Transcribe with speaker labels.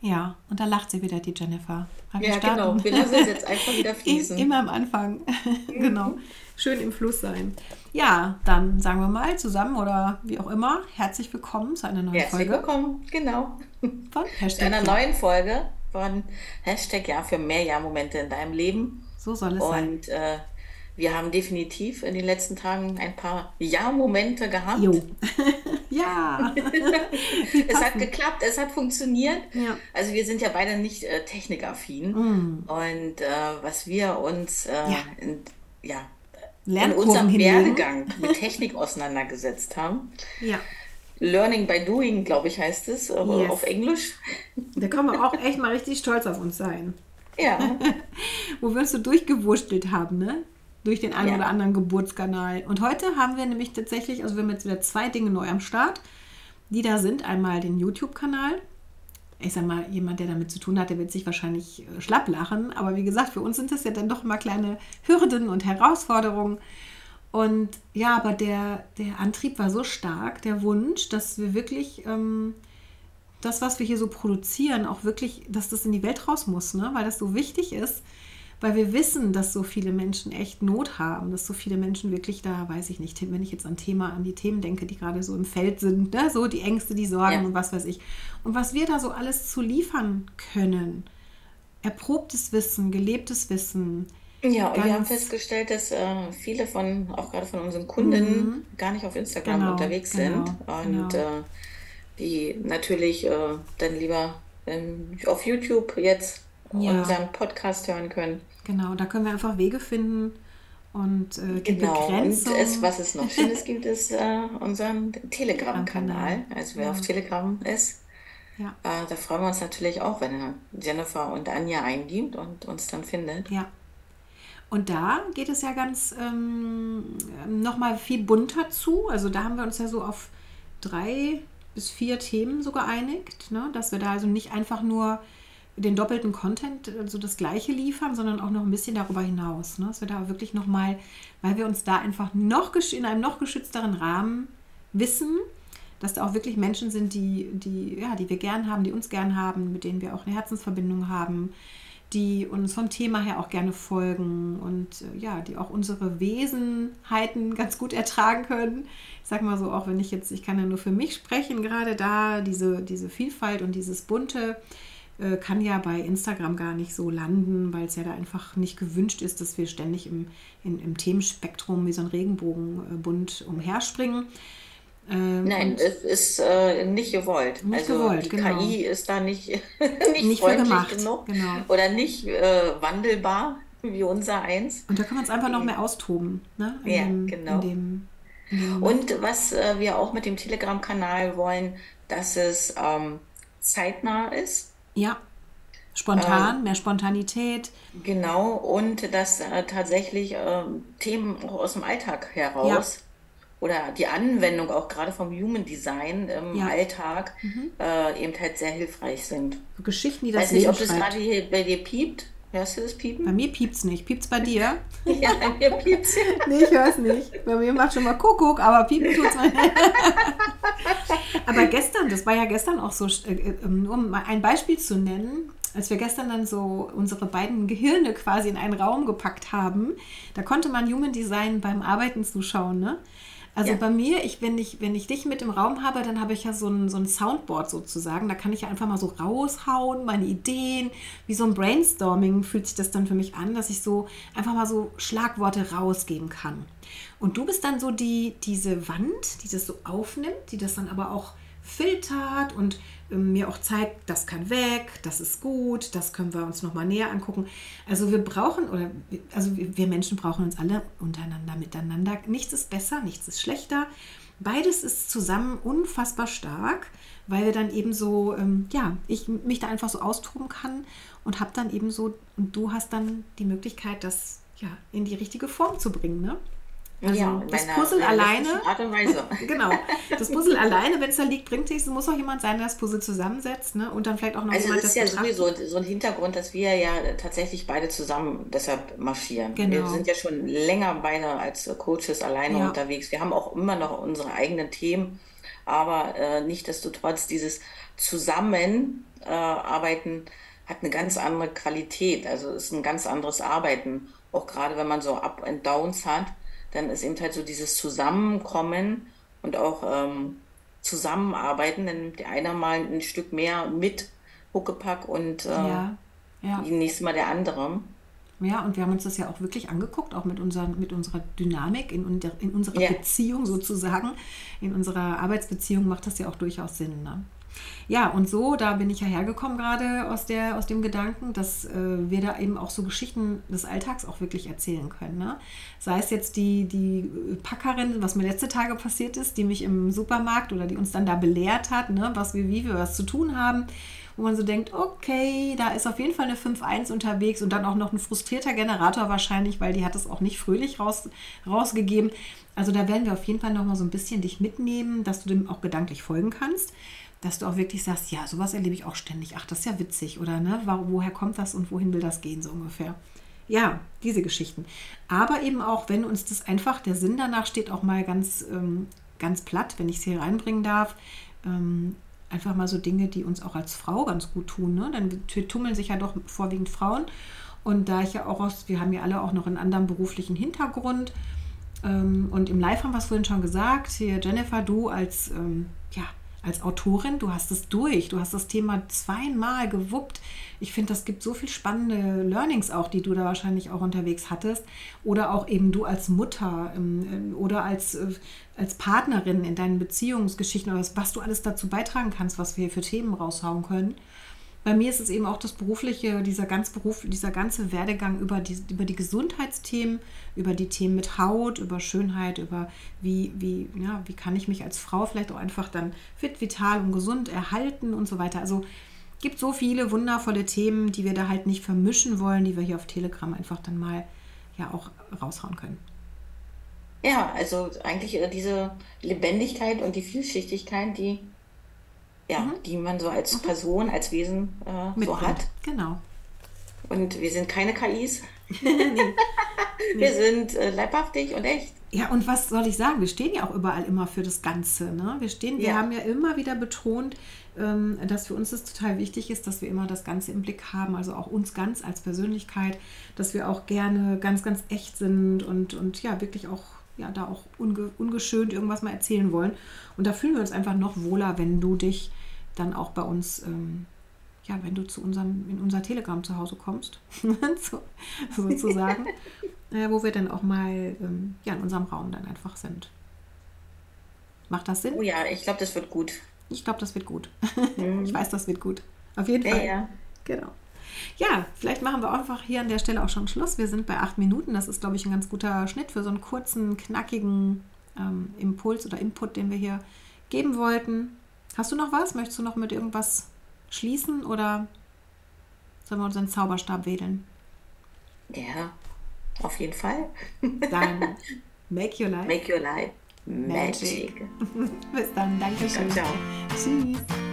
Speaker 1: Ja, und da lacht sie wieder, die Jennifer.
Speaker 2: Aber ja, genau. Wir lassen es jetzt einfach wieder fließen.
Speaker 1: Immer am Anfang. genau. Schön im Fluss sein. Ja, dann sagen wir mal zusammen oder wie auch immer, herzlich willkommen zu einer neuen
Speaker 2: herzlich
Speaker 1: Folge.
Speaker 2: Herzlich willkommen, genau. Von Hashtag zu einer neuen Folge von Hashtag Ja für mehr Ja-Momente in deinem Leben.
Speaker 1: So soll es
Speaker 2: und,
Speaker 1: sein.
Speaker 2: Und äh, wir haben definitiv in den letzten Tagen ein paar Ja-Momente gehabt.
Speaker 1: Jo. ja.
Speaker 2: es hat geklappt, es hat funktioniert.
Speaker 1: Ja.
Speaker 2: Also wir sind ja beide nicht äh, technikaffin. Mm. Und äh, was wir uns äh, ja. In, ja, in unserem Werdegang mit Technik auseinandergesetzt haben.
Speaker 1: Ja.
Speaker 2: Learning by Doing, glaube ich, heißt es yes. auf Englisch.
Speaker 1: Da können wir auch echt mal richtig stolz auf uns sein.
Speaker 2: Ja.
Speaker 1: Wo wir uns so durchgewurschtelt haben, ne? Durch den einen ja. oder anderen Geburtskanal. Und heute haben wir nämlich tatsächlich, also wir haben jetzt wieder zwei Dinge neu am Start, die da sind. Einmal den YouTube-Kanal. Ich sag mal, jemand, der damit zu tun hat, der wird sich wahrscheinlich äh, schlapp lachen. Aber wie gesagt, für uns sind das ja dann doch immer kleine Hürden und Herausforderungen. Und ja, aber der, der Antrieb war so stark, der Wunsch, dass wir wirklich ähm, das, was wir hier so produzieren, auch wirklich, dass das in die Welt raus muss, ne? weil das so wichtig ist weil wir wissen, dass so viele Menschen echt Not haben, dass so viele Menschen wirklich da, weiß ich nicht, wenn ich jetzt an Thema, an die Themen denke, die gerade so im Feld sind, ne? so die Ängste, die Sorgen ja. und was weiß ich. Und was wir da so alles zu liefern können, erprobtes Wissen, gelebtes Wissen.
Speaker 2: Ja, und wir haben festgestellt, dass äh, viele von, auch gerade von unseren Kunden, mhm. gar nicht auf Instagram genau, unterwegs genau, sind und genau. äh, die natürlich äh, dann lieber ähm, auf YouTube jetzt ja. unseren Podcast hören können.
Speaker 1: Genau, da können wir einfach Wege finden und äh,
Speaker 2: die genau. Begrenzung. Und es, was es noch Schönes gibt, ist äh, unseren Telegram-Kanal. Also wer ja. auf Telegram ist,
Speaker 1: ja.
Speaker 2: äh, da freuen wir uns natürlich auch, wenn er Jennifer und Anja eingibt und uns dann findet.
Speaker 1: Ja. Und da geht es ja ganz ähm, nochmal viel bunter zu. Also da haben wir uns ja so auf drei bis vier Themen so geeinigt, ne? dass wir da also nicht einfach nur den doppelten Content, also das gleiche liefern, sondern auch noch ein bisschen darüber hinaus. Ne? Dass wir da wirklich nochmal, weil wir uns da einfach noch in einem noch geschützteren Rahmen wissen, dass da auch wirklich Menschen sind, die, die, ja, die wir gern haben, die uns gern haben, mit denen wir auch eine Herzensverbindung haben, die uns vom Thema her auch gerne folgen und äh, ja, die auch unsere Wesenheiten ganz gut ertragen können. Ich sag mal so, auch wenn ich jetzt, ich kann ja nur für mich sprechen, gerade da, diese, diese Vielfalt und dieses Bunte, äh, kann ja bei Instagram gar nicht so landen, weil es ja da einfach nicht gewünscht ist, dass wir ständig im, in, im Themenspektrum wie so ein Regenbogenbund umherspringen.
Speaker 2: Ähm, Nein, es ist äh, nicht gewollt.
Speaker 1: Nicht
Speaker 2: also
Speaker 1: gewollt,
Speaker 2: die
Speaker 1: genau.
Speaker 2: KI ist da nicht, nicht, nicht freundlich gemacht, genug
Speaker 1: genau.
Speaker 2: oder nicht äh, wandelbar wie unser eins.
Speaker 1: Und da kann man es einfach noch mehr austoben. Ne?
Speaker 2: In ja, dem, genau.
Speaker 1: In dem, in dem
Speaker 2: Und was äh, wir auch mit dem Telegram-Kanal wollen, dass es ähm, zeitnah ist.
Speaker 1: Ja, spontan, äh, mehr Spontanität.
Speaker 2: Genau, und dass äh, tatsächlich äh, Themen auch aus dem Alltag heraus ja. oder die Anwendung auch gerade vom Human Design im ja. Alltag mhm. Äh, eben halt sehr hilfreich sind.
Speaker 1: So Geschichten, die das
Speaker 2: Weiß nicht, ob das gerade bei dir piept. Hörst du das Piepen?
Speaker 1: Bei mir piept's nicht. Piept's bei dir?
Speaker 2: ja, bei mir piept's.
Speaker 1: nee, ich hör's nicht. Bei mir macht schon mal Kuckuck, aber piepen tut's mal nicht. Aber gestern, das war ja gestern auch so, äh, äh, um nur mal ein Beispiel zu nennen, als wir gestern dann so unsere beiden Gehirne quasi in einen Raum gepackt haben, da konnte man Human Design beim Arbeiten zuschauen, ne? Also ja. bei mir, ich, wenn, ich, wenn ich dich mit im Raum habe, dann habe ich ja so ein, so ein Soundboard sozusagen. Da kann ich ja einfach mal so raushauen, meine Ideen. Wie so ein Brainstorming fühlt sich das dann für mich an, dass ich so einfach mal so Schlagworte rausgeben kann. Und du bist dann so die, diese Wand, die das so aufnimmt, die das dann aber auch filtert und ähm, mir auch zeigt, das kann weg, das ist gut, das können wir uns nochmal näher angucken. Also wir brauchen, oder also wir Menschen brauchen uns alle untereinander, miteinander. Nichts ist besser, nichts ist schlechter. Beides ist zusammen unfassbar stark, weil wir dann eben so, ähm, ja, ich mich da einfach so austoben kann und habe dann eben so, und du hast dann die Möglichkeit, das ja in die richtige Form zu bringen, ne? Also ja, das Puzzle alleine.
Speaker 2: Art und Weise.
Speaker 1: genau. Das Puzzle alleine, wenn es da liegt, bringt nichts. Es muss auch jemand sein, der das Puzzle zusammensetzt. Ne? Und dann vielleicht auch noch
Speaker 2: also
Speaker 1: jemand,
Speaker 2: das ist ja sowieso so ein Hintergrund, dass wir ja tatsächlich beide zusammen deshalb marschieren. Genau. Wir sind ja schon länger beide als Coaches alleine ja. unterwegs. Wir haben auch immer noch unsere eigenen Themen, aber äh, nichtdestotrotz dieses Zusammenarbeiten äh, hat eine ganz andere Qualität. Also ist ein ganz anderes Arbeiten. Auch gerade wenn man so Up and Downs hat dann ist eben halt so dieses Zusammenkommen und auch ähm, Zusammenarbeiten. Dann nimmt der einer mal ein Stück mehr mit Huckepack und äh, ja, ja. nächste Mal der andere.
Speaker 1: Ja, und wir haben uns das ja auch wirklich angeguckt, auch mit, unseren, mit unserer Dynamik in, in unserer ja. Beziehung sozusagen. In unserer Arbeitsbeziehung macht das ja auch durchaus Sinn. Ne? Ja, und so, da bin ich ja hergekommen gerade aus, der, aus dem Gedanken, dass äh, wir da eben auch so Geschichten des Alltags auch wirklich erzählen können. Ne? Sei es jetzt die, die Packerin, was mir letzte Tage passiert ist, die mich im Supermarkt oder die uns dann da belehrt hat, ne, was wir, wie wir was zu tun haben wo man so denkt, okay, da ist auf jeden Fall eine 5.1 unterwegs und dann auch noch ein frustrierter Generator wahrscheinlich, weil die hat es auch nicht fröhlich raus, rausgegeben. Also da werden wir auf jeden Fall noch mal so ein bisschen dich mitnehmen, dass du dem auch gedanklich folgen kannst dass du auch wirklich sagst, ja, sowas erlebe ich auch ständig. Ach, das ist ja witzig, oder ne? Woher kommt das und wohin will das gehen, so ungefähr. Ja, diese Geschichten. Aber eben auch, wenn uns das einfach, der Sinn danach steht, auch mal ganz, ähm, ganz platt, wenn ich es hier reinbringen darf, ähm, einfach mal so Dinge, die uns auch als Frau ganz gut tun. Ne? Dann tummeln sich ja doch vorwiegend Frauen. Und da ich ja auch aus, wir haben ja alle auch noch einen anderen beruflichen Hintergrund. Ähm, und im Live haben wir es vorhin schon gesagt, hier Jennifer, du als ähm, ja, als Autorin, du hast es durch, du hast das Thema zweimal gewuppt. Ich finde, das gibt so viel spannende Learnings auch, die du da wahrscheinlich auch unterwegs hattest. Oder auch eben du als Mutter ähm, oder als, äh, als Partnerin in deinen Beziehungsgeschichten oder was, was du alles dazu beitragen kannst, was wir hier für Themen raushauen können bei mir ist es eben auch das berufliche, dieser ganz Beruf, dieser ganze Werdegang über die, über die Gesundheitsthemen, über die Themen mit Haut, über Schönheit, über wie, wie, ja, wie kann ich mich als Frau vielleicht auch einfach dann fit, vital und gesund erhalten und so weiter. Also gibt so viele wundervolle Themen, die wir da halt nicht vermischen wollen, die wir hier auf Telegram einfach dann mal ja auch raushauen können.
Speaker 2: Ja, also eigentlich äh, diese Lebendigkeit und die Vielschichtigkeit, die ja, mhm. die man so als mhm. Person, als Wesen äh, so hat.
Speaker 1: Genau.
Speaker 2: Und wir sind keine KIs. nee. Wir sind äh, leibhaftig und echt.
Speaker 1: Ja, und was soll ich sagen? Wir stehen ja auch überall immer für das Ganze. Ne? Wir stehen, wir ja. haben ja immer wieder betont, ähm, dass für uns das total wichtig ist, dass wir immer das Ganze im Blick haben, also auch uns ganz als Persönlichkeit, dass wir auch gerne ganz, ganz echt sind und, und ja, wirklich auch ja, da auch unge ungeschönt irgendwas mal erzählen wollen. Und da fühlen wir uns einfach noch wohler, wenn du dich dann auch bei uns, ähm, ja, wenn du zu unserem, in unser Telegram zu Hause kommst, so, sozusagen, äh, wo wir dann auch mal ähm, ja, in unserem Raum dann einfach sind. Macht das Sinn?
Speaker 2: Oh ja, ich glaube, das wird gut.
Speaker 1: Ich glaube, das wird gut. Mhm. ich weiß, das wird gut. Auf jeden Fall. Ja, ja. Genau. Ja, vielleicht machen wir einfach hier an der Stelle auch schon Schluss. Wir sind bei acht Minuten. Das ist, glaube ich, ein ganz guter Schnitt für so einen kurzen, knackigen ähm, Impuls oder Input, den wir hier geben wollten. Hast du noch was? Möchtest du noch mit irgendwas schließen oder sollen wir unseren Zauberstab wedeln?
Speaker 2: Ja, auf jeden Fall.
Speaker 1: Dann make your life.
Speaker 2: Make your life magic. magic.
Speaker 1: Bis dann. Dankeschön.
Speaker 2: Ciao. ciao. Tschüss.